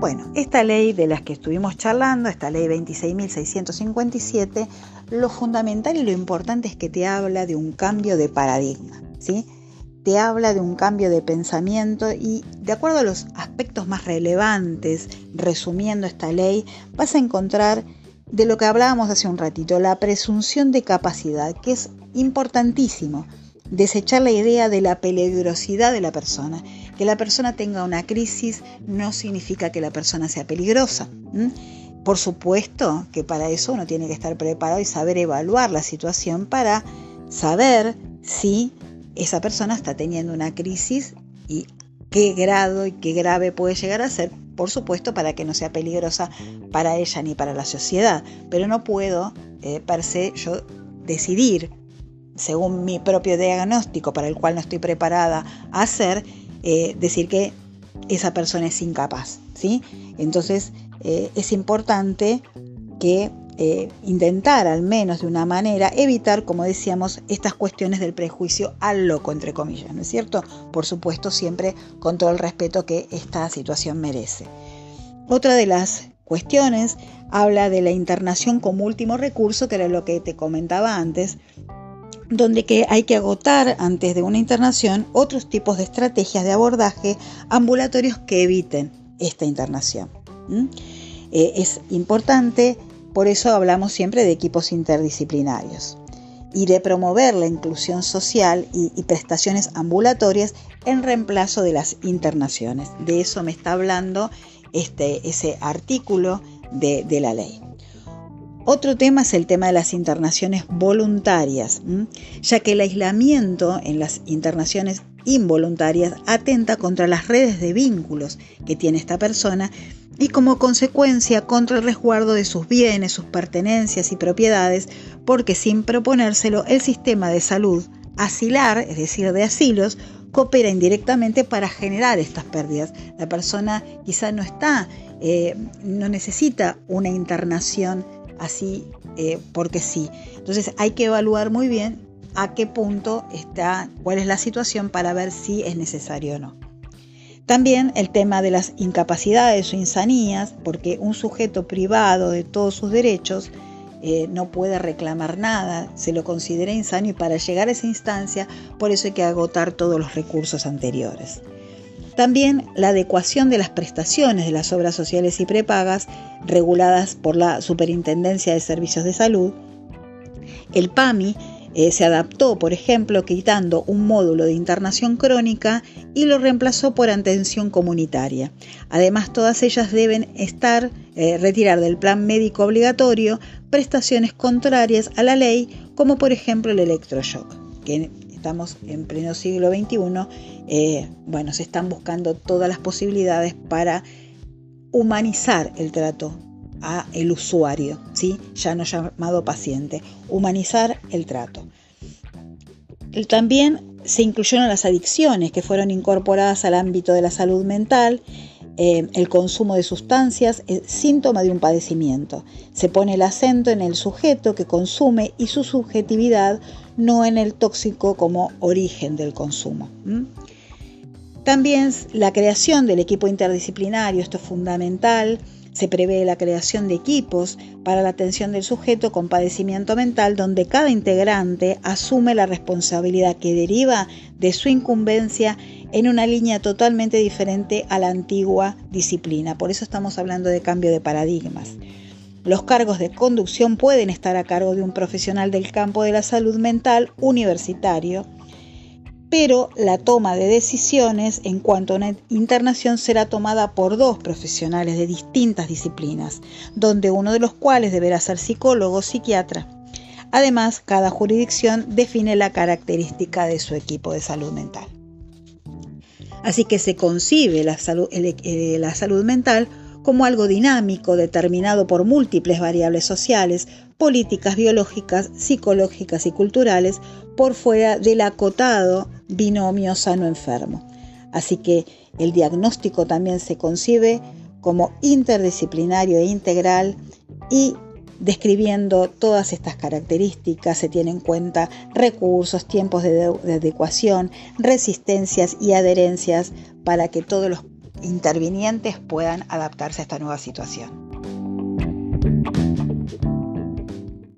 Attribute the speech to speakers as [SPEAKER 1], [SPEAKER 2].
[SPEAKER 1] Bueno, esta ley de las que estuvimos charlando, esta ley 26.657, lo fundamental y lo importante es que te habla de un cambio de paradigma, ¿sí? Te habla de un cambio de pensamiento y de acuerdo a los aspectos más relevantes, resumiendo esta ley, vas a encontrar de lo que hablábamos hace un ratito, la presunción de capacidad, que es importantísimo. Desechar la idea de la peligrosidad de la persona. Que la persona tenga una crisis no significa que la persona sea peligrosa. Por supuesto que para eso uno tiene que estar preparado y saber evaluar la situación para saber si esa persona está teniendo una crisis y qué grado y qué grave puede llegar a ser, por supuesto, para que no sea peligrosa para ella ni para la sociedad. Pero no puedo, eh, per se, yo decidir, según mi propio diagnóstico para el cual no estoy preparada a hacer, eh, decir que esa persona es incapaz. ¿sí? Entonces, eh, es importante que eh, intentar al menos de una manera evitar, como decíamos, estas cuestiones del prejuicio al loco, entre comillas, ¿no es cierto? Por supuesto, siempre con todo el respeto que esta situación merece. Otra de las cuestiones habla de la internación como último recurso, que era lo que te comentaba antes, donde que hay que agotar antes de una internación otros tipos de estrategias de abordaje ambulatorios que eviten esta internación. Eh, es importante por eso hablamos siempre de equipos interdisciplinarios y de promover la inclusión social y, prestaciones ambulatorias en reemplazo de las internaciones. De eso me está hablando este, ese artículo de, la ley. Otro tema es el tema de las internaciones voluntarias, ya que el aislamiento en las internaciones involuntarias atenta contra las redes de vínculos que tiene esta persona y como consecuencia contra el resguardo de sus bienes, sus pertenencias y propiedades, porque sin proponérselo el sistema de salud asilar, es decir, de asilos, coopera indirectamente para generar estas pérdidas. La persona quizá no está, eh, no necesita una internación así eh, porque sí. Entonces hay que evaluar muy bien a qué punto está, cuál es la situación para ver si es necesario o no. También el tema de las incapacidades o insanías, porque un sujeto privado de todos sus derechos eh, no puede reclamar nada, se lo considera insano y para llegar a esa instancia por eso hay que agotar todos los recursos anteriores. También la adecuación de las prestaciones de las obras sociales y prepagas reguladas por la Superintendencia de Servicios de Salud. El PAMI eh, se adaptó, por ejemplo, quitando un módulo de internación crónica y lo reemplazó por atención comunitaria. Además, todas ellas deben estar, eh, retirar del plan médico obligatorio prestaciones contrarias a la ley, como por ejemplo el electroshock, estamos en pleno siglo XXI, eh, bueno, se están buscando todas las posibilidades para humanizar el trato a el usuario, ¿sí? ya no llamado paciente, humanizar el trato. También se incluyeron las adicciones que fueron incorporadas al ámbito de la salud mental. Eh, el consumo de sustancias es síntoma de un padecimiento. Se pone el acento en el sujeto que consume y su subjetividad, no en el tóxico como origen del consumo. También la creación del equipo interdisciplinario, esto es fundamental, se prevé la creación de equipos para la atención del sujeto con padecimiento mental donde cada integrante asume la responsabilidad que deriva de su incumbencia en una línea totalmente diferente a la antigua disciplina. Por eso estamos hablando de cambio de paradigmas. Los cargos de conducción pueden estar a cargo de un profesional del campo de la salud mental universitario pero la toma de decisiones en cuanto a una internación será tomada por dos profesionales de distintas disciplinas, donde uno de los cuales deberá ser psicólogo o psiquiatra. Además, cada jurisdicción define la característica de su equipo de salud mental. Así que se concibe la salud, eh, la salud mental como algo dinámico, determinado por múltiples variables sociales, políticas, biológicas, psicológicas y culturales, por fuera del acotado binomio sano-enfermo. Así que el diagnóstico también se concibe como interdisciplinario e integral y describiendo todas estas características se tienen en cuenta recursos, tiempos de, adecuación, resistencias y adherencias para que todos los intervinientes puedan adaptarse a esta nueva situación.